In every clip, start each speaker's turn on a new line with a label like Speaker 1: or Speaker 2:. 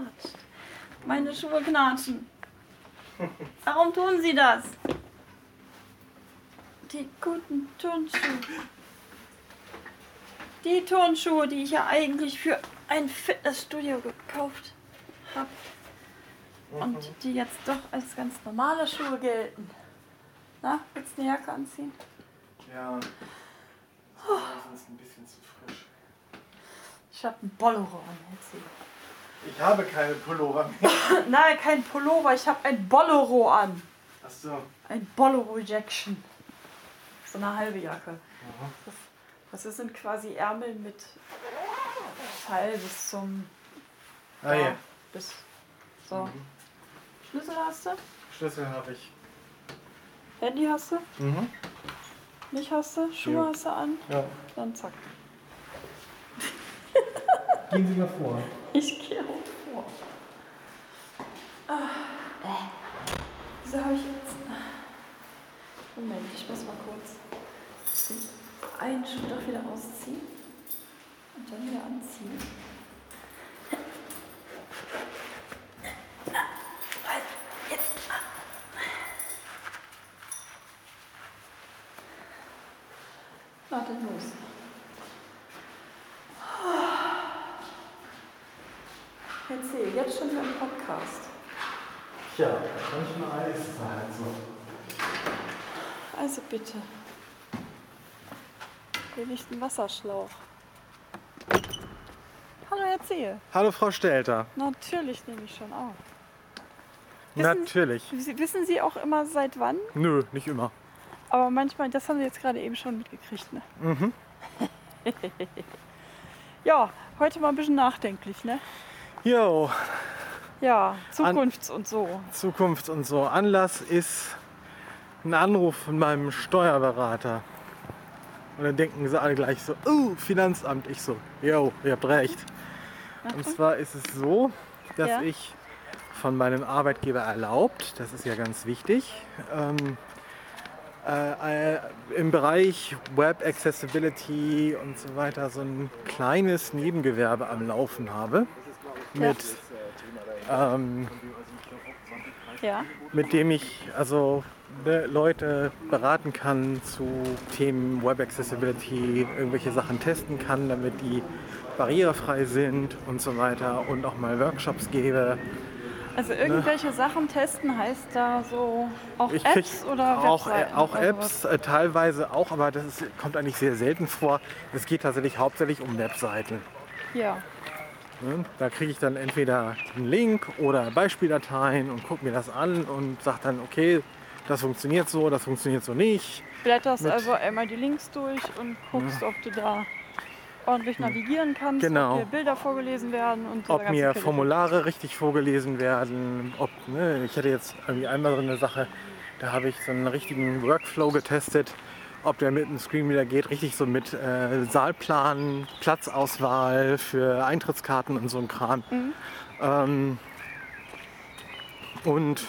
Speaker 1: knatscht. Meine Schuhe knatschen. Warum tun sie das? Die guten Turnschuhe. Die Turnschuhe, die ich ja eigentlich für ein Fitnessstudio gekauft habe. Und die jetzt doch als ganz normale Schuhe gelten. Na, willst du eine Jacke anziehen?
Speaker 2: Ja. Das ist ein bisschen zu frisch.
Speaker 1: Ich habe einen Bolero an, erzähl.
Speaker 2: Ich habe keine Pullover mehr.
Speaker 1: Nein, kein Pullover, ich habe ein Bolero an.
Speaker 2: Achso.
Speaker 1: Ein Bolero Jackson. So eine halbe Jacke. Das, das sind quasi Ärmel mit Fall bis zum.
Speaker 2: Ah ja.
Speaker 1: Bis. So. Schlüssel hast du?
Speaker 2: Schlüssel habe ich.
Speaker 1: Handy hast du?
Speaker 2: Mhm.
Speaker 1: Mich hast du? Schuhe
Speaker 2: Ja.
Speaker 1: hast du an?
Speaker 2: Ja.
Speaker 1: Dann zack.
Speaker 2: Gehen Sie mal vor.
Speaker 1: Ich gehe auch vor. Ah. Wieso habe ich jetzt. Moment, ich muss mal kurz den einen Schuh doch wieder ausziehen und dann wieder anziehen. Halt, dann los. Erzähl, jetzt schon wieder im Podcast.
Speaker 2: Tja, manchmal ist es halt so.
Speaker 1: Also bitte. Hier liegt ein Wasserschlauch. Hallo, erzähl.
Speaker 2: Hallo Frau Stelter.
Speaker 1: Natürlich nehme ich schon auf. Wissen-
Speaker 2: Natürlich.
Speaker 1: Sie, wissen Sie auch immer seit wann?
Speaker 2: Nö, nicht immer.
Speaker 1: Aber manchmal, das haben Sie jetzt gerade eben schon mitgekriegt, ne?
Speaker 2: Mhm.
Speaker 1: ja, heute mal ein bisschen nachdenklich, ne?
Speaker 2: Jo,
Speaker 1: Ja, Zukunfts- und so.
Speaker 2: Zukunft und so. Anlass ist ein Anruf von meinem Steuerberater. Und dann denken sie alle gleich so, oh, Finanzamt. Ich so, jo, ihr habt recht. Und zwar ist es so, dass
Speaker 1: Ja.
Speaker 2: ich von meinem Arbeitgeber erlaubt, das ist ja ganz wichtig, ähm, äh, äh, im Bereich Web Accessibility und so weiter so ein kleines Nebengewerbe am Laufen habe. Mit, ähm,
Speaker 1: Ja,
Speaker 2: mit dem ich also ne, Leute beraten kann zu Themen Web Accessibility, irgendwelche Sachen testen kann, damit die barrierefrei sind und so weiter und auch mal Workshops gebe.
Speaker 1: also irgendwelche Sachen testen heißt da so auch
Speaker 2: Ich
Speaker 1: Apps oder
Speaker 2: auch, äh,
Speaker 1: Webseiten
Speaker 2: auch
Speaker 1: oder
Speaker 2: Apps, äh, teilweise auch, aber das ist, kommt eigentlich sehr selten vor. Es geht tatsächlich hauptsächlich um Webseiten.
Speaker 1: Ja,
Speaker 2: Ne? Da kriege ich dann entweder einen Link oder Beispieldateien und gucke mir das an und sage dann, okay, das funktioniert so, das funktioniert so nicht.
Speaker 1: blätterst
Speaker 2: Mit-
Speaker 1: also einmal die Links durch und guckst, ob du da ordentlich navigieren kannst,
Speaker 2: Genau.
Speaker 1: ob dir Bilder vorgelesen werden und dieser
Speaker 2: ob mir
Speaker 1: Käse.
Speaker 2: Formulare richtig vorgelesen werden, ob, ne, ich hatte jetzt irgendwie einmal so eine Sache, da habe ich so einen richtigen Workflow getestet, ob der mit dem Screenreader geht, richtig so mit äh, Saalplan, Platzauswahl für Eintrittskarten und so ein Kram. Ähm, und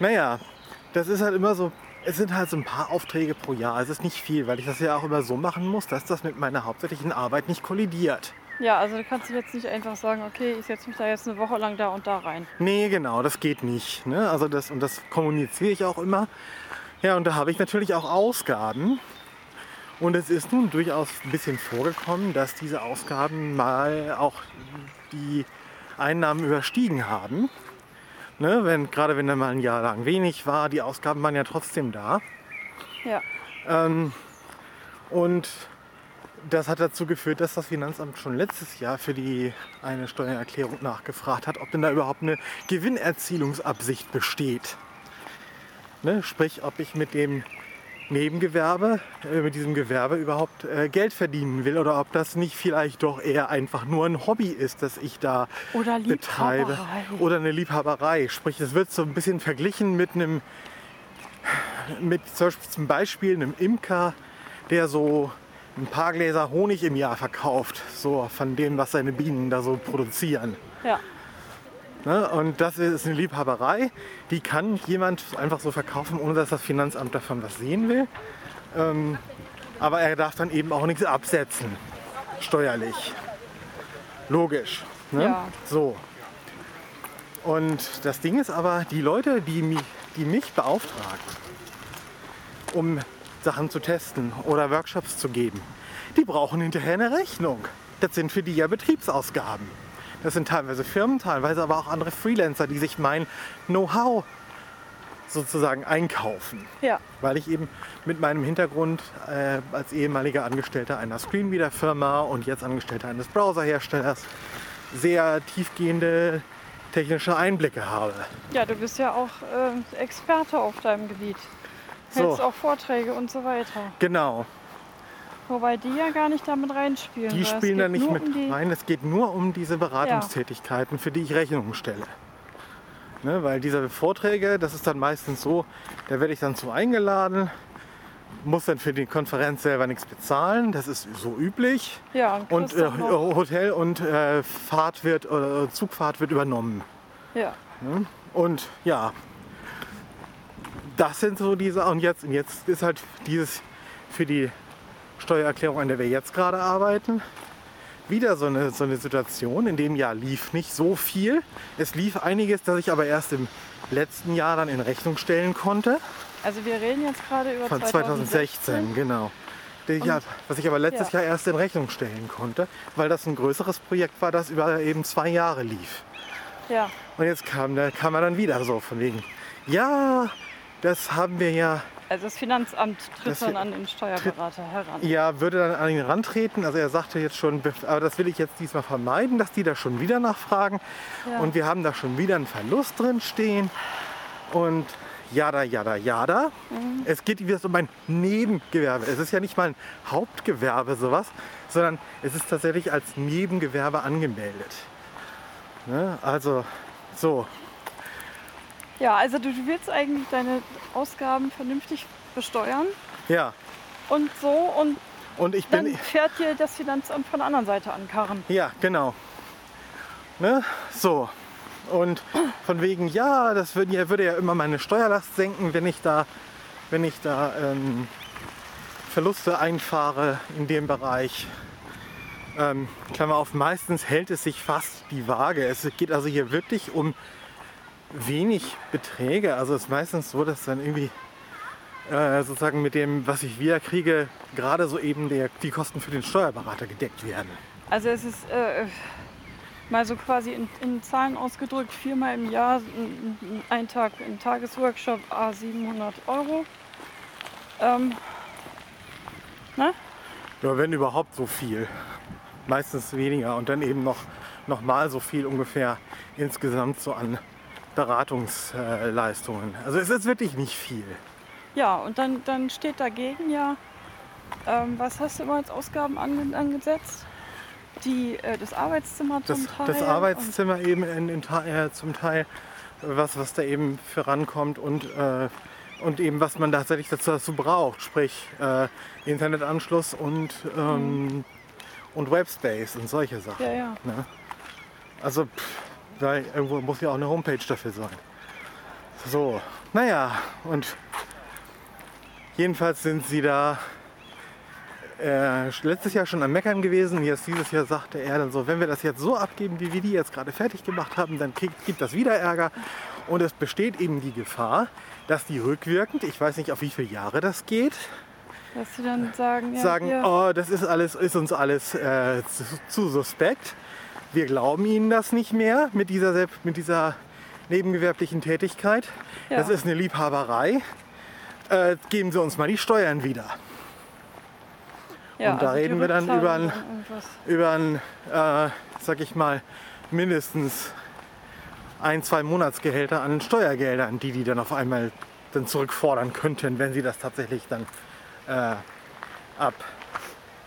Speaker 2: naja, das ist halt immer so, es sind halt so ein paar Aufträge pro Jahr. Es ist nicht viel, weil ich das ja auch immer so machen muss, dass das mit meiner hauptsächlichen Arbeit nicht kollidiert.
Speaker 1: Ja, also du kannst jetzt nicht einfach sagen, okay, ich setze mich da jetzt eine Woche lang da und da rein.
Speaker 2: Nee, genau, das geht nicht. Ne? Also das, und das kommuniziere ich auch immer. Ja, und da habe ich natürlich auch Ausgaben. Und es ist nun durchaus ein bisschen vorgekommen, dass diese Ausgaben mal auch die Einnahmen überstiegen haben. Ne? Wenn, gerade wenn da mal ein Jahr lang wenig war, die Ausgaben waren ja trotzdem da.
Speaker 1: Ja,
Speaker 2: Ähm, und das hat dazu geführt, dass das Finanzamt schon letztes Jahr für die eine Steuererklärung nachgefragt hat, ob denn da überhaupt eine Gewinnerzielungsabsicht besteht. Ne? Sprich, ob ich mit dem Nebengewerbe, äh, mit diesem Gewerbe überhaupt äh, Geld verdienen will oder ob das nicht vielleicht doch eher einfach nur ein Hobby ist, das ich da
Speaker 1: Oder
Speaker 2: betreibe. Oder eine Liebhaberei. Sprich, es wird so ein bisschen verglichen mit einem, mit zum Beispiel- zum Beispiel einem Imker, der so ein paar Gläser Honig im Jahr verkauft, so von dem, was seine Bienen da so produzieren.
Speaker 1: ja.
Speaker 2: Ne? Und das ist eine Liebhaberei, die kann jemand einfach so verkaufen, ohne dass das Finanzamt davon was sehen will. Ähm, aber er darf dann eben auch nichts absetzen, steuerlich. Logisch. Ne?
Speaker 1: Ja.
Speaker 2: So. Und das Ding ist aber, die Leute, die mich, die mich beauftragen, um Sachen zu testen oder Workshops zu geben, die brauchen hinterher eine Rechnung. Das sind für die ja Betriebsausgaben. Das sind teilweise Firmen, teilweise aber auch andere Freelancer, die sich mein Know-how sozusagen einkaufen.
Speaker 1: Ja.
Speaker 2: Weil ich eben mit meinem Hintergrund äh, als ehemaliger Angestellter einer Screenreader-Firma und jetzt Angestellter eines Browserherstellers sehr tiefgehende technische Einblicke habe.
Speaker 1: Ja, du bist ja auch äh, Experte auf deinem Gebiet. Hältst
Speaker 2: So.
Speaker 1: auch Vorträge und so weiter.
Speaker 2: Genau,
Speaker 1: Wobei die ja gar nicht damit reinspielen.
Speaker 2: die spielen da nicht mit
Speaker 1: um
Speaker 2: rein. Es geht nur um diese Beratungstätigkeiten, für die ich Rechnungen stelle. Ne, weil diese Vorträge, das ist dann meistens so, da werde ich dann zu eingeladen, muss dann für die Konferenz selber nichts bezahlen, das ist so üblich.
Speaker 1: Ja, und,
Speaker 2: Und äh, Hotel und äh, Fahrt wird, oder Zugfahrt wird übernommen.
Speaker 1: ja.
Speaker 2: Und ja, das sind so diese. Und jetzt, und jetzt ist halt dieses für die Steuererklärung, an der wir jetzt gerade arbeiten, wieder so eine, so eine Situation. In dem Jahr lief nicht so viel. Es lief einiges, das ich aber erst im letzten Jahr dann in Rechnung stellen konnte.
Speaker 1: Also wir reden jetzt gerade über
Speaker 2: Von 2016,
Speaker 1: 2016.
Speaker 2: genau. Der Jahr, was ich aber letztes
Speaker 1: Ja.
Speaker 2: Jahr erst in Rechnung stellen konnte, weil das ein größeres Projekt war, das über eben zwei Jahre lief.
Speaker 1: Ja,
Speaker 2: Und jetzt kam, da kam er dann wieder so von wegen, ja, das haben wir ja,
Speaker 1: also das Finanzamt tritt
Speaker 2: Das
Speaker 1: dann an den Steuerberater heran.
Speaker 2: ja, würde dann an ihn rantreten. Also er sagte jetzt schon, aber das will ich jetzt diesmal vermeiden, dass die da schon wieder nachfragen.
Speaker 1: Ja.
Speaker 2: Und wir haben da schon wieder einen Verlust drin stehen. Und jada, jada, jada.
Speaker 1: Mhm.
Speaker 2: Es geht wieder um ein Nebengewerbe. Es ist ja nicht mal ein Hauptgewerbe sowas, sondern es ist tatsächlich als Nebengewerbe angemeldet. Ne? Also so,
Speaker 1: Ja, also du willst eigentlich deine Ausgaben vernünftig besteuern
Speaker 2: ja.
Speaker 1: und so und
Speaker 2: Und ich
Speaker 1: dann
Speaker 2: bin,
Speaker 1: fährt dir das Finanzamt von der anderen Seite ankarren.
Speaker 2: Ja, genau. Ne? So. Und von wegen, ja, das würde ja, würde ja immer meine Steuerlast senken, wenn ich da, wenn ich da ähm, Verluste einfahre in dem Bereich. Ähm, Klammer auf, meistens hält es sich fast die Waage. Es geht also hier wirklich um wenig Beträge. Also es ist meistens so, dass dann irgendwie äh, sozusagen mit dem, was ich wieder kriege, gerade so eben der, die Kosten für den Steuerberater gedeckt werden.
Speaker 1: Also es ist äh, mal so quasi in, in Zahlen ausgedrückt, viermal im Jahr ein, Tag, ein Tagesworkshop, a 700 Euro. Ähm, ne?
Speaker 2: Ja, wenn überhaupt so viel. Meistens weniger und dann eben noch, noch mal so viel ungefähr insgesamt so an Beratungsleistungen. Also es ist wirklich nicht viel.
Speaker 1: Ja, und dann, dann steht dagegen ja, ähm, was hast du immer als Ausgaben ange angesetzt? Die, äh, das Arbeitszimmer
Speaker 2: Das,
Speaker 1: zum Teil.
Speaker 2: das Arbeitszimmer eben in, in, äh, zum Teil, was, was da eben für rankommt und, äh, und eben was man tatsächlich dazu, dazu braucht, sprich äh, Internetanschluss und, ähm, und Webspace und solche Sachen.
Speaker 1: Ja, ja.
Speaker 2: Ne? Also, pff, weil irgendwo muss ja auch eine Homepage dafür sein. So, naja, und jedenfalls sind sie da äh, letztes Jahr schon am Meckern gewesen. Jetzt dieses Jahr sagte er dann so, wenn wir das jetzt so abgeben, wie wir die jetzt gerade fertig gemacht haben, dann kriegt, gibt das wieder Ärger. Und es besteht eben die Gefahr, dass die rückwirkend, ich weiß nicht auf wie viele Jahre das geht,
Speaker 1: Dass sie dann sagen, ja,
Speaker 2: sagen,
Speaker 1: hier,
Speaker 2: oh, das ist alles, ist uns alles äh, zu, zu suspekt. Wir glauben Ihnen das nicht mehr mit dieser, mit dieser nebengewerblichen Tätigkeit.
Speaker 1: Ja.
Speaker 2: Das ist eine Liebhaberei. Äh, geben Sie uns mal die Steuern wieder.
Speaker 1: ja,
Speaker 2: und da
Speaker 1: also
Speaker 2: reden wir dann über ein-. Über ein, äh, sag ich mal, mindestens ein, zwei Monatsgehälter an Steuergeldern, die die dann auf einmal dann zurückfordern könnten, wenn sie das tatsächlich dann äh,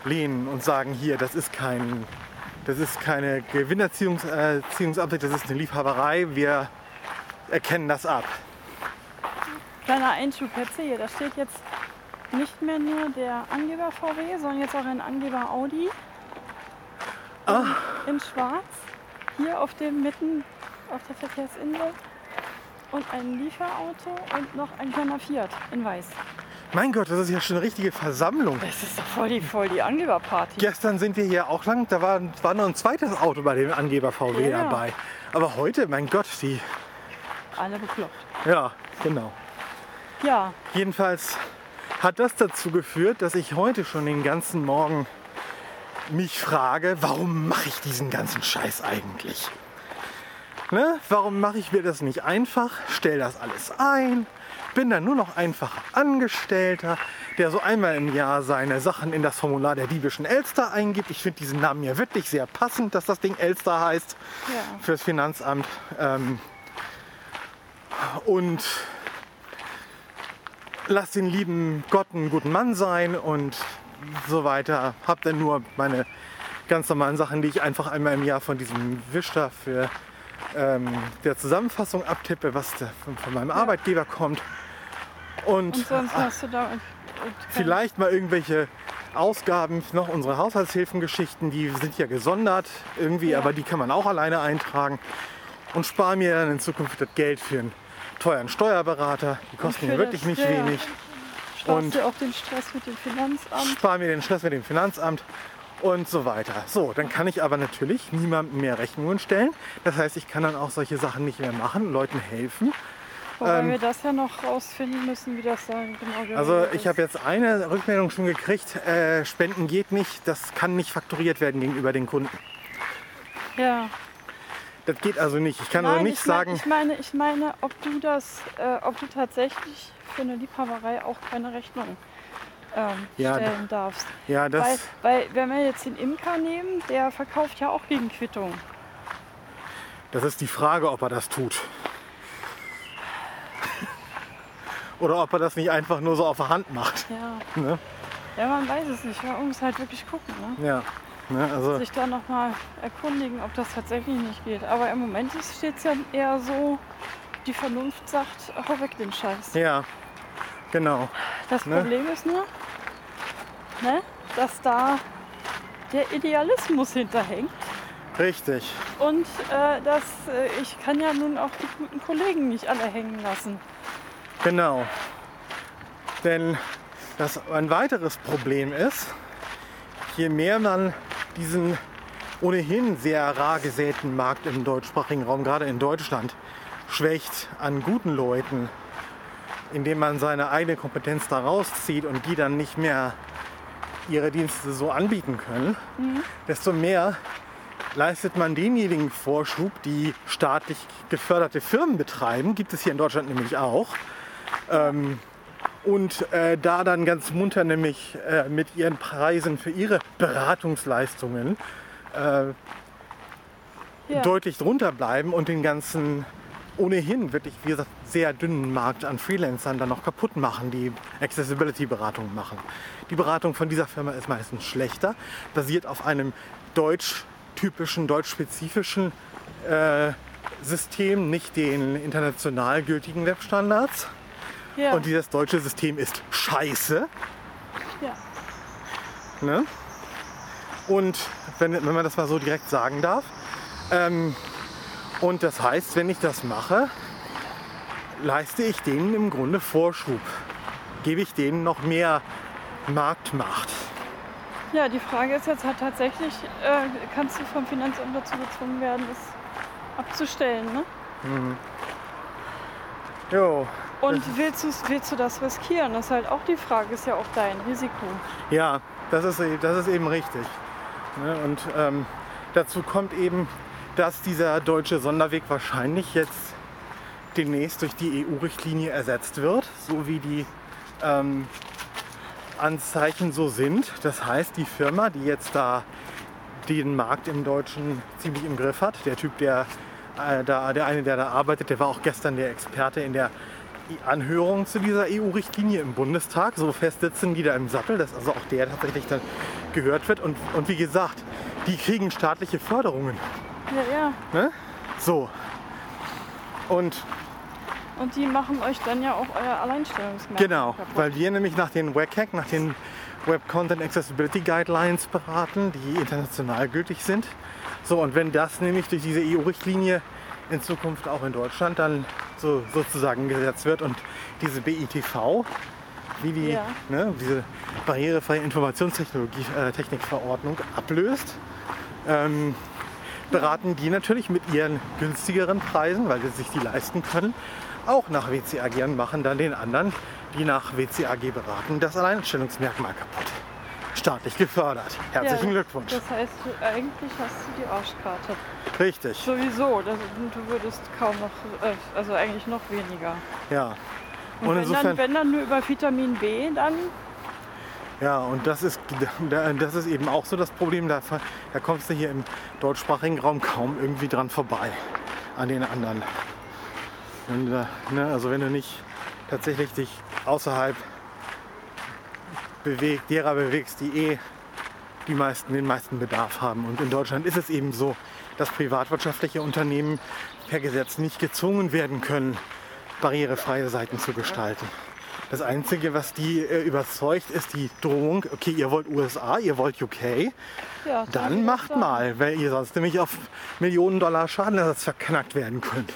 Speaker 2: ablehnen und sagen, hier, das ist kein, das ist keine Gewinnerziehungsabsicht, das ist eine Liebhaberei, wir erkennen das ab.
Speaker 1: Kleiner Einschub jetzt hier, da steht jetzt nicht mehr nur der Angeber VW, sondern jetzt auch ein Angeber Audi.
Speaker 2: Ah.
Speaker 1: In schwarz, hier auf dem mitten auf der Verkehrsinsel. Und ein Lieferauto und noch ein kleiner Fiat in weiß.
Speaker 2: Mein Gott, das ist ja schon eine richtige Versammlung.
Speaker 1: Das ist doch voll die, voll die Angeberparty.
Speaker 2: Gestern sind wir hier auch lang, da war, war noch ein zweites Auto bei dem Angeber VW
Speaker 1: Ja.
Speaker 2: dabei. Aber heute, mein Gott, die,
Speaker 1: Alle bekloppt.
Speaker 2: ja, genau.
Speaker 1: Ja,
Speaker 2: Jedenfalls hat das dazu geführt, dass ich heute schon den ganzen Morgen mich frage, warum mache ich diesen ganzen Scheiß eigentlich? Ne? Warum mache ich mir das nicht einfach? Stell das alles ein. Bin dann nur noch einfach Angestellter, der so einmal im Jahr seine Sachen in das Formular der diebischen Elster eingibt. Ich finde diesen Namen ja wirklich sehr passend, dass das Ding Elster heißt
Speaker 1: ja.
Speaker 2: fürs Finanzamt. Ähm, und lass den lieben Gott einen guten Mann sein und so weiter. Hab dann nur meine ganz normalen Sachen, die ich einfach einmal im Jahr von diesem Wischter für ähm, der Zusammenfassung abtippe, was von, von meinem Arbeitgeber kommt. Und,
Speaker 1: Und sonst hast du da. und- und kein-
Speaker 2: vielleicht mal irgendwelche Ausgaben, noch unsere Haushaltshilfengeschichten, die sind ja gesondert irgendwie,
Speaker 1: Ja.
Speaker 2: aber die kann man auch alleine eintragen und spare mir dann in Zukunft das Geld für einen teuren Steuerberater. Die kosten mir wirklich nicht
Speaker 1: ja, ja.
Speaker 2: wenig.
Speaker 1: Sparst
Speaker 2: und-
Speaker 1: dir auch den Stress mit dem Finanzamt.
Speaker 2: Spare mir den Stress mit dem Finanzamt und so weiter. So, dann kann ich aber natürlich niemandem mehr Rechnungen stellen. Das heißt, ich kann dann auch solche Sachen nicht mehr machen, Leuten helfen.
Speaker 1: Wobei
Speaker 2: ähm,
Speaker 1: wir das ja noch rausfinden müssen, wie das da genau
Speaker 2: Also ich habe jetzt eine Rückmeldung schon gekriegt, äh, Spenden geht nicht, das kann nicht fakturiert werden gegenüber den Kunden.
Speaker 1: Ja.
Speaker 2: Das geht also nicht. Ich kann also
Speaker 1: Nein,
Speaker 2: nicht
Speaker 1: ich mein-
Speaker 2: sagen,
Speaker 1: Ich meine, ich meine, ob du das, äh, ob du tatsächlich für eine Liebhaberei auch keine Rechnung ähm,
Speaker 2: Ja,
Speaker 1: stellen darfst.
Speaker 2: ja,
Speaker 1: Weil,
Speaker 2: das,
Speaker 1: weil, wenn wir jetzt den Imker nehmen, der verkauft ja auch gegen Quittung.
Speaker 2: das ist die Frage, ob er das tut. Oder ob er das nicht einfach nur so auf der Hand macht.
Speaker 1: Ja.
Speaker 2: Ne?
Speaker 1: ja, man weiß es nicht. Man muss halt wirklich gucken. Ne?
Speaker 2: Ja. Ne? Also,
Speaker 1: Sich da nochmal erkundigen, ob das tatsächlich nicht geht. Aber im Moment steht es ja eher so, die Vernunft sagt, hau weg den Scheiß.
Speaker 2: ja, genau.
Speaker 1: Das
Speaker 2: Ne?
Speaker 1: Problem ist nur, ne, dass da der Idealismus hinterhängt.
Speaker 2: Richtig.
Speaker 1: Und äh, dass äh, ich kann ja nun auch die guten Kollegen nicht alle hängen lassen.
Speaker 2: Genau. Denn das ein weiteres Problem ist, je mehr man diesen ohnehin sehr rar gesäten Markt im deutschsprachigen Raum, gerade in Deutschland, schwächt an guten Leuten, indem man seine eigene Kompetenz da rauszieht und die dann nicht mehr ihre Dienste so anbieten können, desto mehr leistet man denjenigen Vorschub, die staatlich geförderte Firmen betreiben, gibt es hier in Deutschland nämlich auch, ähm, und äh, da dann ganz munter nämlich äh, mit ihren Preisen für ihre Beratungsleistungen äh,
Speaker 1: Ja.
Speaker 2: deutlich drunter bleiben und den ganzen ohnehin wirklich, wie gesagt, sehr dünnen Markt an Freelancern dann noch kaputt machen, die Accessibility-Beratung machen. Die Beratung von dieser Firma ist meistens schlechter, basiert auf einem deutsch-typischen, deutsch-spezifischen äh, System, nicht den international gültigen Webstandards.
Speaker 1: Ja.
Speaker 2: Und dieses deutsche System ist scheiße.
Speaker 1: ja.
Speaker 2: Ne? Und wenn, wenn man das mal so direkt sagen darf. Ähm, und das heißt, wenn ich das mache, leiste ich denen im Grunde Vorschub. Gebe ich denen noch mehr Marktmacht.
Speaker 1: ja, die Frage ist jetzt halt tatsächlich, äh, kannst du vom Finanzamt dazu gezwungen werden, das abzustellen, ne?
Speaker 2: Jo,
Speaker 1: Und willst, willst du das riskieren? Das ist halt auch die Frage, ist ja auch dein Risiko.
Speaker 2: Ja, das ist, e- das ist eben richtig. Ne? Und ähm, dazu kommt eben, dass dieser deutsche Sonderweg wahrscheinlich jetzt demnächst durch die EU-Richtlinie ersetzt wird, so wie die ähm, Anzeichen so sind. Das heißt, die Firma, die jetzt da den Markt im Deutschen ziemlich im Griff hat, der Typ, der, äh, da, der eine, der da arbeitet, der war auch gestern der Experte in der Anhörung zu dieser EU-Richtlinie im Bundestag. So fest sitzen die da im Sattel, dass also auch der tatsächlich dann gehört wird. Und, und wie gesagt, die kriegen staatliche Förderungen.
Speaker 1: Ja, ja.
Speaker 2: Ne? So. Und
Speaker 1: Und die machen euch dann ja auch euer Alleinstellungsmerkmal
Speaker 2: genau,
Speaker 1: kaputt.
Speaker 2: weil wir nämlich nach den WCAG, nach den Web Content Accessibility Guidelines beraten, die international gültig sind. So, und wenn das nämlich durch diese EU-Richtlinie in Zukunft auch in Deutschland dann so, sozusagen gesetzt wird und diese BITV, wie die,
Speaker 1: Ja.
Speaker 2: ne, diese barrierefreie Informationstechnologie äh, ablöst, ähm, beraten die natürlich mit ihren günstigeren Preisen, weil sie sich die leisten können, auch nach WCAG und machen dann den anderen, die nach WCAG beraten, das Alleinstellungsmerkmal kaputt. Staatlich gefördert. Herzlichen
Speaker 1: Ja,
Speaker 2: Glückwunsch.
Speaker 1: Das heißt, du, eigentlich hast du die Arschkarte.
Speaker 2: Richtig.
Speaker 1: Sowieso. Das, du würdest kaum noch, äh, also eigentlich noch weniger.
Speaker 2: Ja.
Speaker 1: Und,
Speaker 2: Und
Speaker 1: wenn,
Speaker 2: insofern,
Speaker 1: dann, wenn dann nur über Vitamin B, dann
Speaker 2: ja, und das ist, das ist eben auch so das Problem. Da, da kommst du hier im deutschsprachigen Raum kaum irgendwie dran vorbei an den anderen. Wenn du, ne, also wenn du nicht tatsächlich dich außerhalb bewegt, derer bewegst, die eh die meisten, den meisten Bedarf haben. Und in Deutschland ist es eben so, dass privatwirtschaftliche Unternehmen per Gesetz nicht gezwungen werden können, barrierefreie Seiten zu gestalten. Das Einzige, was die äh, überzeugt, ist die Drohung, okay, ihr wollt USA, ihr wollt UK,
Speaker 1: ja.
Speaker 2: dann macht mal, weil ihr sonst nämlich auf Millionen Dollar Schadenersatz verknackt werden könnt.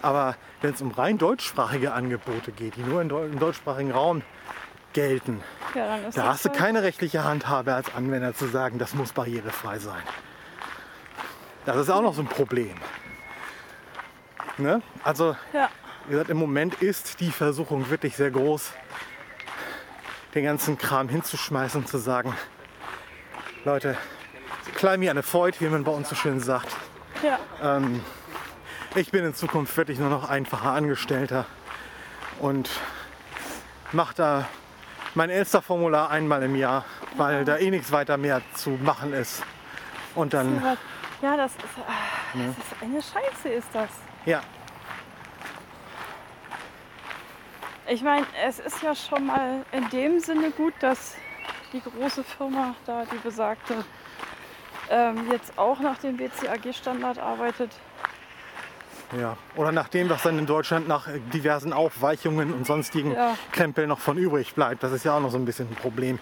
Speaker 2: Aber wenn es um rein deutschsprachige Angebote geht, die nur im deutschsprachigen Raum gelten,
Speaker 1: Ja, dann ist
Speaker 2: da
Speaker 1: das
Speaker 2: hast du keine rechtliche Handhabe als Anwender zu sagen, das muss barrierefrei sein. Das ist auch noch so ein Problem. Ne? Also,
Speaker 1: Ja,
Speaker 2: wie gesagt, im Moment ist die Versuchung wirklich sehr groß, den ganzen Kram hinzuschmeißen und zu sagen, Leute, klein wie eine Feut, wie man bei uns so schön sagt.
Speaker 1: ja,
Speaker 2: Ähm, ich bin in Zukunft wirklich nur noch einfacher Angestellter und mache da mein Elster-Formular einmal im Jahr, weil da eh nichts weiter mehr zu machen ist. Und dann,
Speaker 1: ja, das ist, ah, das ist eine Scheiße, ist das.
Speaker 2: ja,
Speaker 1: Ich meine, es ist ja schon mal in dem Sinne gut, dass die große Firma da, die besagte, ähm, jetzt auch nach dem WCAG-Standard arbeitet.
Speaker 2: Ja. Oder nach dem, was dann in Deutschland nach diversen Aufweichungen und sonstigen
Speaker 1: Ja.
Speaker 2: Krempel noch von übrig bleibt. Das ist ja auch noch so ein bisschen ein Problem.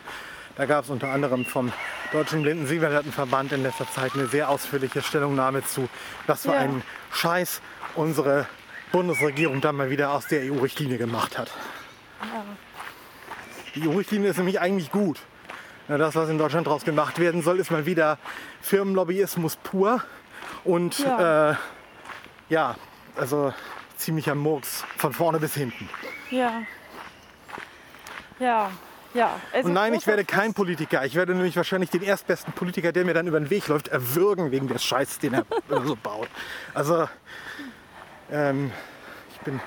Speaker 2: Da gab es unter anderem vom Deutschen Blinden-Sehbehindertenverband in letzter Zeit eine sehr ausführliche Stellungnahme zu, was für
Speaker 1: Ja.
Speaker 2: einen Scheiß unsere Bundesregierung dann mal wieder aus der EU-Richtlinie gemacht hat. Die EU-Richtlinie ist nämlich eigentlich gut. Ja, Das, was in Deutschland daraus gemacht werden soll, ist mal wieder Firmenlobbyismus pur und
Speaker 1: Ja.
Speaker 2: äh, ja, also ziemlicher Murks von vorne bis hinten.
Speaker 1: Ja. Ja, ja. Also
Speaker 2: Und nein, ich werde kein Politiker. Ich werde nämlich wahrscheinlich den erstbesten Politiker, der mir dann über den Weg läuft, erwürgen wegen des Scheiß, den er so baut. Also, ähm, ich bin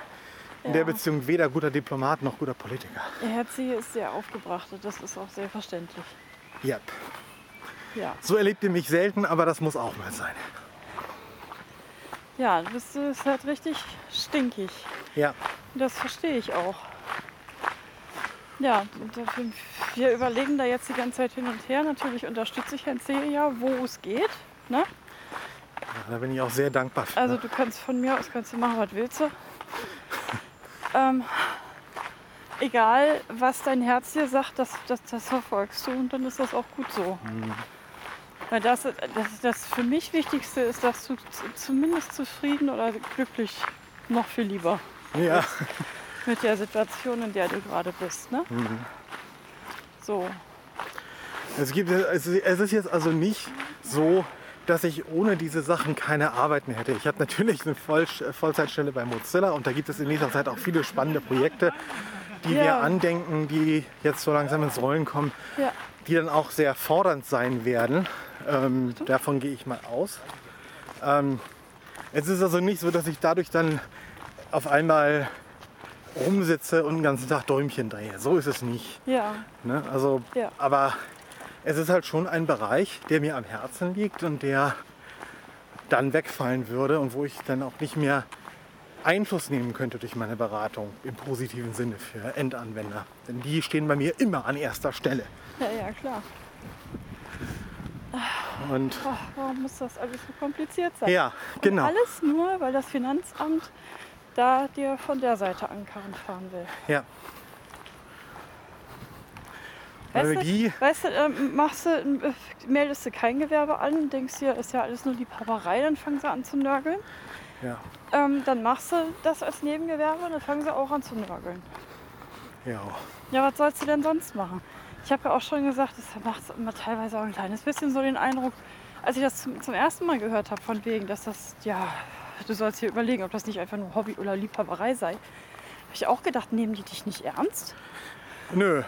Speaker 2: in der
Speaker 1: Ja.
Speaker 2: Beziehung weder guter Diplomat noch guter Politiker.
Speaker 1: Ihr Herzi ist sehr aufgebracht und das ist auch sehr verständlich.
Speaker 2: Yep.
Speaker 1: Ja.
Speaker 2: So erlebt ihr mich selten, aber das muss auch mal sein.
Speaker 1: Ja, du bist ist halt richtig stinkig.
Speaker 2: Ja,
Speaker 1: Das verstehe ich auch. Ja, dafür- wir überlegen da jetzt die ganze Zeit hin und her. Natürlich unterstütze ich Herrn Celia, wo es geht. Ne?
Speaker 2: da bin ich auch sehr dankbar für.
Speaker 1: Also du kannst von mir aus kannst du machen, was willst du. ähm, egal, was dein Herz dir sagt, das, das, das verfolgst du und dann ist das auch gut so. Weil das, das, das für mich Wichtigste ist, dass du zumindest zufrieden oder glücklich, noch viel lieber
Speaker 2: ja,
Speaker 1: mit der Situation, in der du gerade bist. Ne? So,
Speaker 2: es, gibt, es, es ist jetzt also nicht so, dass ich ohne diese Sachen keine Arbeit mehr hätte. Ich habe natürlich eine Voll Vollzeitstelle bei Mozilla und da gibt es in nächster Zeit auch viele spannende Projekte, die wir
Speaker 1: Ja.
Speaker 2: andenken, die jetzt so langsam ins Rollen kommen,
Speaker 1: ja,
Speaker 2: die dann auch sehr fordernd sein werden. Ähm, davon gehe ich mal aus. Ähm, es ist also nicht so, dass ich dadurch dann auf einmal rumsitze und den ganzen Tag Däumchen drehe. So ist es nicht.
Speaker 1: ja,
Speaker 2: Ne? Also,
Speaker 1: Ja.
Speaker 2: Aber es ist halt schon ein Bereich, der mir am Herzen liegt und der dann wegfallen würde und wo ich dann auch nicht mehr Einfluss nehmen könnte durch meine Beratung im positiven Sinne für Endanwender. Denn die stehen bei mir immer an erster Stelle.
Speaker 1: ja, ja, klar.
Speaker 2: Und
Speaker 1: Ach, warum muss das alles so kompliziert sein?
Speaker 2: ja, genau.
Speaker 1: Alles nur, weil das Finanzamt da dir von der Seite ankarren fahren will.
Speaker 2: Ja.
Speaker 1: Weißt
Speaker 2: Weil
Speaker 1: du,
Speaker 2: die,
Speaker 1: weißt du ähm, machst du, äh, meldest du kein Gewerbe an, denkst dir, ist ja alles nur Liebhaberei, dann fangen sie an zu nörgeln.
Speaker 2: Ja,
Speaker 1: Ähm, dann machst du das als Nebengewerbe und dann fangen sie auch an zu nörgeln.
Speaker 2: ja,
Speaker 1: Ja, was sollst du denn sonst machen? Ich habe ja auch schon gesagt, das macht immer teilweise auch ein kleines bisschen so den Eindruck, als ich das zum, zum ersten Mal gehört habe, von wegen, dass das, ja, du sollst hier überlegen, ob das nicht einfach nur Hobby oder Liebhaberei sei, habe ich auch gedacht, nehmen die dich nicht ernst?
Speaker 2: Nö.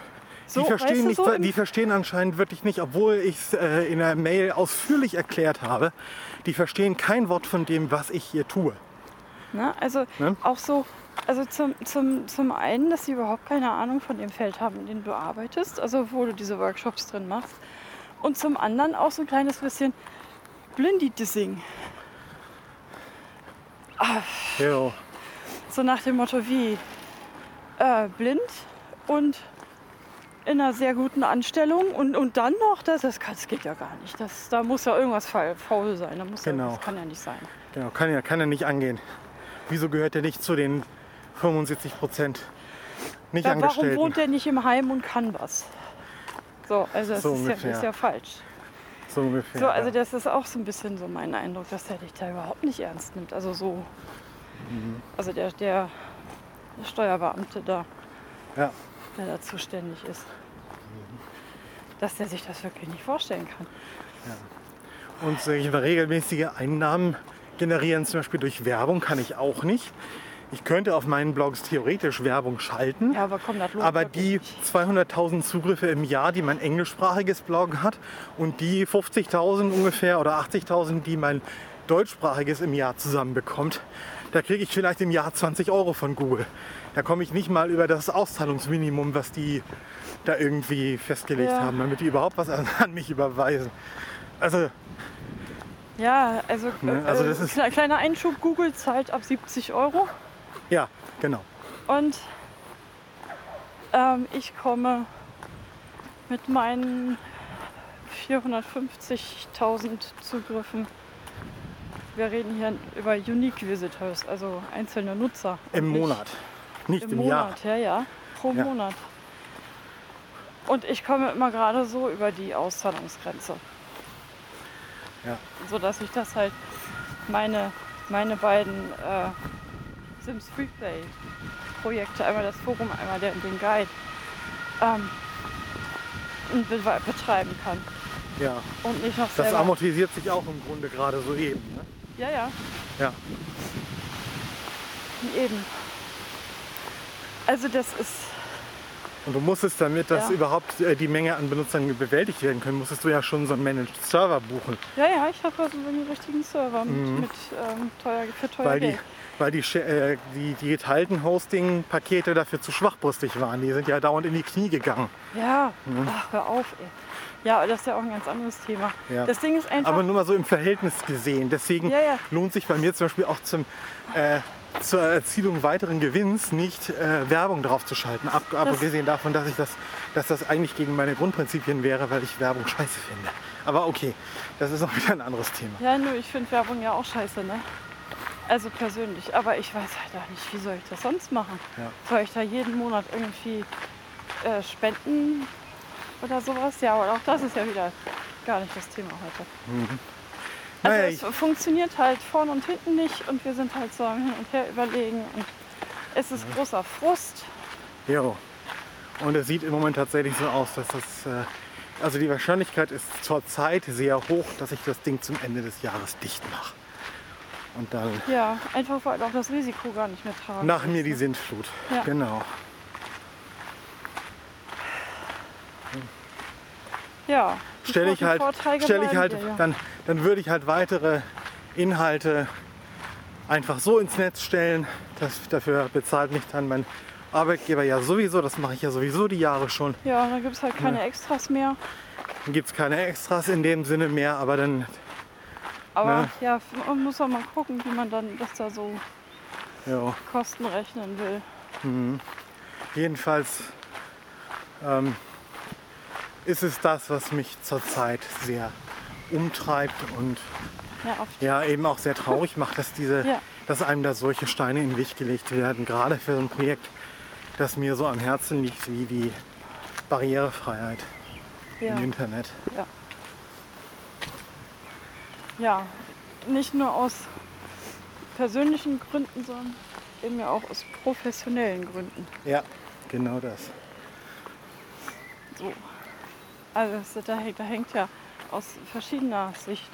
Speaker 1: So,
Speaker 2: die, verstehen
Speaker 1: weißt du,
Speaker 2: nicht,
Speaker 1: so
Speaker 2: die verstehen anscheinend wirklich nicht, obwohl ich es äh, in der Mail ausführlich erklärt habe, die verstehen kein Wort von dem, was ich hier tue.
Speaker 1: Ne? Also
Speaker 2: Ne?
Speaker 1: auch so, also zum, zum, zum einen, dass sie überhaupt keine Ahnung von dem Feld haben, in dem du arbeitest, also wo du diese Workshops drin machst. Und zum anderen auch so ein kleines bisschen Blindie-Dissing.
Speaker 2: Jo.
Speaker 1: So nach dem Motto wie äh, blind und in einer sehr guten Anstellung und, und dann noch, das, das, kann, das geht ja gar nicht. Das, da muss ja irgendwas faul, sein. Da muss
Speaker 2: Genau.
Speaker 1: ja, das kann ja nicht sein.
Speaker 2: Genau, kann ja, kann ja nicht angehen. Wieso gehört er nicht zu den 75 Prozent nicht
Speaker 1: Ja, warum wohnt er nicht im Heim und kann was? So, also das
Speaker 2: So
Speaker 1: ist, ja, ist ja falsch.
Speaker 2: so ungefähr.
Speaker 1: So, also
Speaker 2: ja.
Speaker 1: das ist auch so ein bisschen so mein Eindruck, dass er dich da überhaupt nicht ernst nimmt. Also so,
Speaker 2: Mhm.
Speaker 1: also der, der Steuerbeamte da,
Speaker 2: ja.
Speaker 1: Der da zuständig ist. Dass der sich das wirklich nicht vorstellen kann.
Speaker 2: Und solche regelmäßige Einnahmen generieren, zum Beispiel durch Werbung, kann ich auch nicht. Ich könnte auf meinen Blogs theoretisch Werbung schalten.
Speaker 1: Ja, aber komm,
Speaker 2: Aber die
Speaker 1: nicht.
Speaker 2: 200.000 Zugriffe im Jahr, die mein englischsprachiges Blog hat und die 50.000 ungefähr oder 80.000, die mein deutschsprachiges im Jahr zusammenbekommt, da kriege ich vielleicht im Jahr 20 Euro von Google. Da komme ich nicht mal über das Auszahlungsminimum, was die da irgendwie festgelegt
Speaker 1: Ja.
Speaker 2: haben, damit die überhaupt was an, an mich überweisen. Also
Speaker 1: Ja, also,
Speaker 2: Ne, also
Speaker 1: äh,
Speaker 2: das ist-
Speaker 1: kle- kleiner Einschub, Google zahlt ab 70 Euro
Speaker 2: ja, genau.
Speaker 1: und ähm, ich komme mit meinen 450.000 Zugriffen. Wir reden hier über Unique Visitors, also einzelne Nutzer.
Speaker 2: Im Monat, nicht im,
Speaker 1: Im
Speaker 2: Jahr.
Speaker 1: Monat, ja, ja. Pro
Speaker 2: Ja.
Speaker 1: Monat. Und ich komme immer gerade so über die Auszahlungsgrenze.
Speaker 2: Ja.
Speaker 1: So dass ich das halt meine, meine beiden äh, Sims Freeplay Projekte, einmal das Forum, einmal der, den Guide, ähm, be betreiben kann.
Speaker 2: Ja,
Speaker 1: Und nicht noch
Speaker 2: das
Speaker 1: selber.
Speaker 2: amortisiert sich auch im Grunde gerade so eben. Ne?
Speaker 1: ja, ja,
Speaker 2: Ja.
Speaker 1: eben. Also das ist,
Speaker 2: Und du musstest, damit das
Speaker 1: Ja.
Speaker 2: überhaupt äh, die Menge an Benutzern bewältigt werden können, musstest du ja schon so einen Managed Server buchen.
Speaker 1: ja, ja, ich habe also so einen richtigen Server mit,
Speaker 2: Mhm.
Speaker 1: mit ähm, teuer, für teuer
Speaker 2: Weil die,
Speaker 1: Geld.
Speaker 2: weil die, äh, die, die geteilten Hosting-Pakete dafür zu schwachbrüstig waren. Die sind ja dauernd in die Knie gegangen.
Speaker 1: Ja, ach, hör auf, ey. Ja, das ist ja auch ein ganz anderes Thema.
Speaker 2: Ja.
Speaker 1: Das Ding ist einfach,
Speaker 2: Aber nur mal so im Verhältnis gesehen. Deswegen
Speaker 1: Ja, ja.
Speaker 2: lohnt sich bei mir zum Beispiel auch zum, äh, zur Erzielung weiteren Gewinns nicht äh, Werbung drauf zu schalten. Ab, abgesehen davon, dass, ich das, dass das eigentlich gegen meine Grundprinzipien wäre, weil ich Werbung scheiße finde. Aber okay, das ist auch wieder ein anderes Thema.
Speaker 1: ja, nur ich finde Werbung ja auch scheiße, ne? Also persönlich. Aber ich weiß halt auch nicht, wie soll ich das sonst machen?
Speaker 2: Ja.
Speaker 1: Soll ich da jeden Monat irgendwie äh, spenden oder sowas? Ja, aber auch das ist ja wieder gar nicht das Thema heute. Also es funktioniert halt vorne und hinten nicht und wir sind halt so am Hin und Her überlegen und es ist großer Frust.
Speaker 2: Jo. Und es sieht im Moment tatsächlich so aus, dass das. Äh, also die Wahrscheinlichkeit ist zurzeit sehr hoch, dass ich das Ding zum Ende des Jahres dicht mache. Und dann
Speaker 1: Ja, einfach weil auch das Risiko gar nicht mehr tragen.
Speaker 2: nach
Speaker 1: ist,
Speaker 2: mir die
Speaker 1: ne?
Speaker 2: Sintflut.
Speaker 1: Ja.
Speaker 2: Genau.
Speaker 1: Ja.
Speaker 2: Stelle ich halt, stelle ich halt,
Speaker 1: wir, ja.
Speaker 2: dann, dann würde ich halt weitere Inhalte einfach so ins Netz stellen. Das, dafür bezahlt mich dann mein Arbeitgeber ja sowieso. Das mache ich ja sowieso die Jahre schon.
Speaker 1: Ja, da gibt es halt keine Extras mehr.
Speaker 2: Dann gibt es keine Extras in dem Sinne mehr, aber dann,
Speaker 1: Aber
Speaker 2: Ne?
Speaker 1: ja, man muss auch mal gucken, wie man dann das da so
Speaker 2: ja.
Speaker 1: Kosten rechnen will.
Speaker 2: Jedenfalls ähm, ist es das, was mich zurzeit sehr umtreibt und
Speaker 1: Ja,
Speaker 2: ja eben auch sehr traurig macht, dass diese,
Speaker 1: Ja.
Speaker 2: dass einem da solche Steine in den Weg gelegt werden, gerade für so ein Projekt, das mir so am Herzen liegt wie die Barrierefreiheit
Speaker 1: Ja.
Speaker 2: im Internet.
Speaker 1: ja, nicht nur aus persönlichen Gründen, sondern eben ja auch aus professionellen Gründen.
Speaker 2: Ja, genau das.
Speaker 1: So. Also da, hängt, da hängt ja aus verschiedener Sicht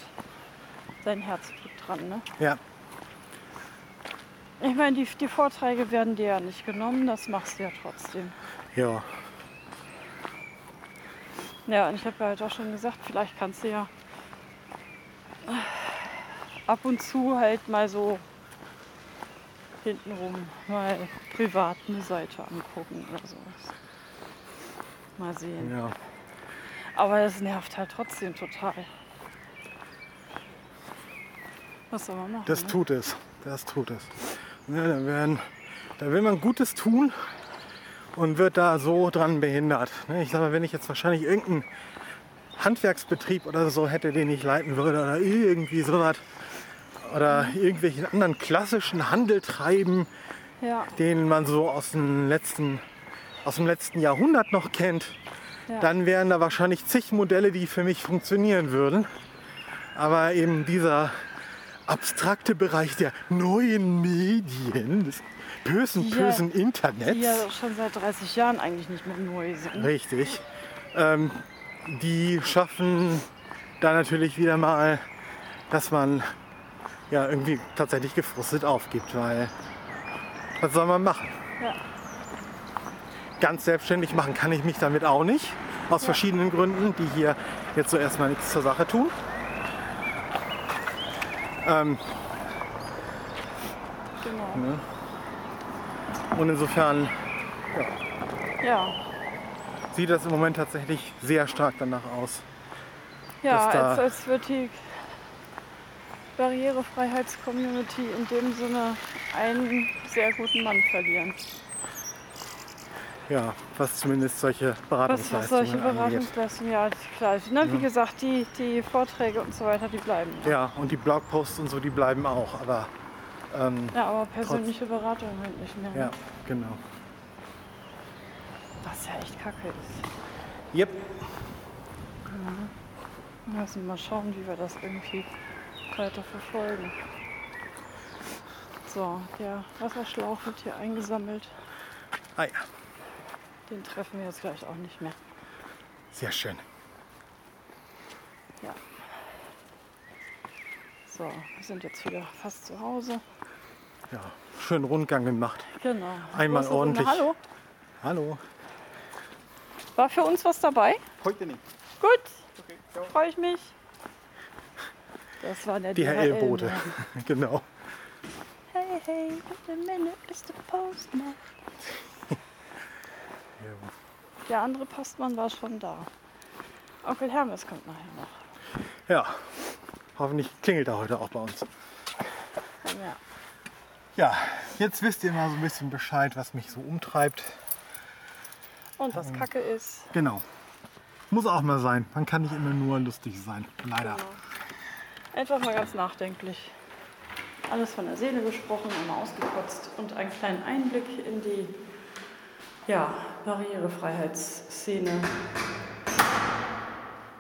Speaker 1: sein Herzblut dran. Ne?
Speaker 2: Ja,
Speaker 1: Ich meine, die, die Vorträge werden dir ja nicht genommen, das machst du ja trotzdem.
Speaker 2: ja,
Speaker 1: Ja, und ich habe ja halt auch schon gesagt, vielleicht kannst du ja ab und zu halt mal so hintenrum mal privat eine Seite angucken oder sowas. Mal sehen.
Speaker 2: ja.
Speaker 1: Aber das nervt halt trotzdem total. Was soll man machen?
Speaker 2: Das
Speaker 1: ne?
Speaker 2: tut es. Das tut es. Ja, da, werden, da will man Gutes tun und wird da so dran behindert. Ne, Ich sag mal, wenn ich jetzt wahrscheinlich irgendeinen Handwerksbetrieb oder so hätte, den ich leiten würde oder irgendwie sowas oder irgendwelchen anderen klassischen Handel treiben,
Speaker 1: Ja,
Speaker 2: den man so aus dem letzten, aus dem letzten Jahrhundert noch kennt,
Speaker 1: ja.
Speaker 2: dann wären da wahrscheinlich zig Modelle, die für mich funktionieren würden. Aber eben dieser abstrakte Bereich der neuen Medien, des bösen,
Speaker 1: Die ja-
Speaker 2: bösen
Speaker 1: die
Speaker 2: Internets,
Speaker 1: ja schon seit 30 Jahren eigentlich nicht mehr neu sind.
Speaker 2: richtig, ähm, die schaffen da natürlich wieder mal, dass man ja irgendwie tatsächlich gefrustet aufgibt, weil was soll man machen?
Speaker 1: Ja.
Speaker 2: Ganz selbstständig machen kann ich mich damit auch nicht. Aus verschiedenen Gründen, die hier jetzt so erstmal nichts zur Sache tun. Ähm,
Speaker 1: Genau.
Speaker 2: und insofern
Speaker 1: Ja,
Speaker 2: sieht das im Moment tatsächlich sehr stark danach aus.
Speaker 1: ja
Speaker 2: da-
Speaker 1: als, als wird die Barrierefreiheits-Community in dem Sinne einen sehr guten Mann verlieren.
Speaker 2: Ja, was zumindest solche
Speaker 1: Was, was
Speaker 2: Beratungsleistungen
Speaker 1: solche. Beratungsleistungen, ja, klar. Ne, wie gesagt, die, die Vorträge und so weiter, die bleiben. Ja,
Speaker 2: Ja, und die Blogposts und so, die bleiben auch. Aber ähm,
Speaker 1: ja aber persönliche Beratung halt nicht mehr. ne?
Speaker 2: ja, genau.
Speaker 1: Was ja echt kacke ist.
Speaker 2: Yep.
Speaker 1: Wir müssen mal schauen, wie wir das irgendwie weiter verfolgen. So, der Wasserschlauch wird hier eingesammelt.
Speaker 2: Ah ja,
Speaker 1: Den treffen wir jetzt gleich auch nicht mehr.
Speaker 2: sehr schön.
Speaker 1: Ja. So, wir sind jetzt wieder fast zu Hause.
Speaker 2: Ja, schön Rundgang gemacht.
Speaker 1: Genau.
Speaker 2: Einmal ordentlich.
Speaker 1: Hallo.
Speaker 2: Hallo.
Speaker 1: War für uns was dabei?
Speaker 2: Heute nicht.
Speaker 1: Gut. Freue ich mich. Das war der. DHL-Wagen.
Speaker 2: genau.
Speaker 1: Hey, hey, in a minute, Mr. Postman. Der andere Postmann war schon da. Onkel Hermes kommt nachher noch.
Speaker 2: Ja, hoffentlich klingelt er heute auch bei uns.
Speaker 1: Ja.
Speaker 2: Ja, jetzt wisst ihr mal so ein bisschen Bescheid, was mich so umtreibt.
Speaker 1: Und was Kacke ist.
Speaker 2: Genau. Muss auch mal sein. Man kann nicht immer nur lustig sein. Leider.
Speaker 1: Genau. Einfach mal ganz nachdenklich. Alles von der Seele gesprochen, einmal ausgekotzt und einen kleinen Einblick in die ja, Barrierefreiheitsszene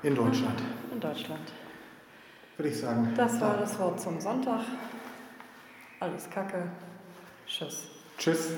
Speaker 2: In Deutschland,
Speaker 1: in Deutschland.
Speaker 2: würde ich sagen.
Speaker 1: Das war das Wort zum Sonntag. Alles Kacke. Tschüss.
Speaker 2: Tschüss.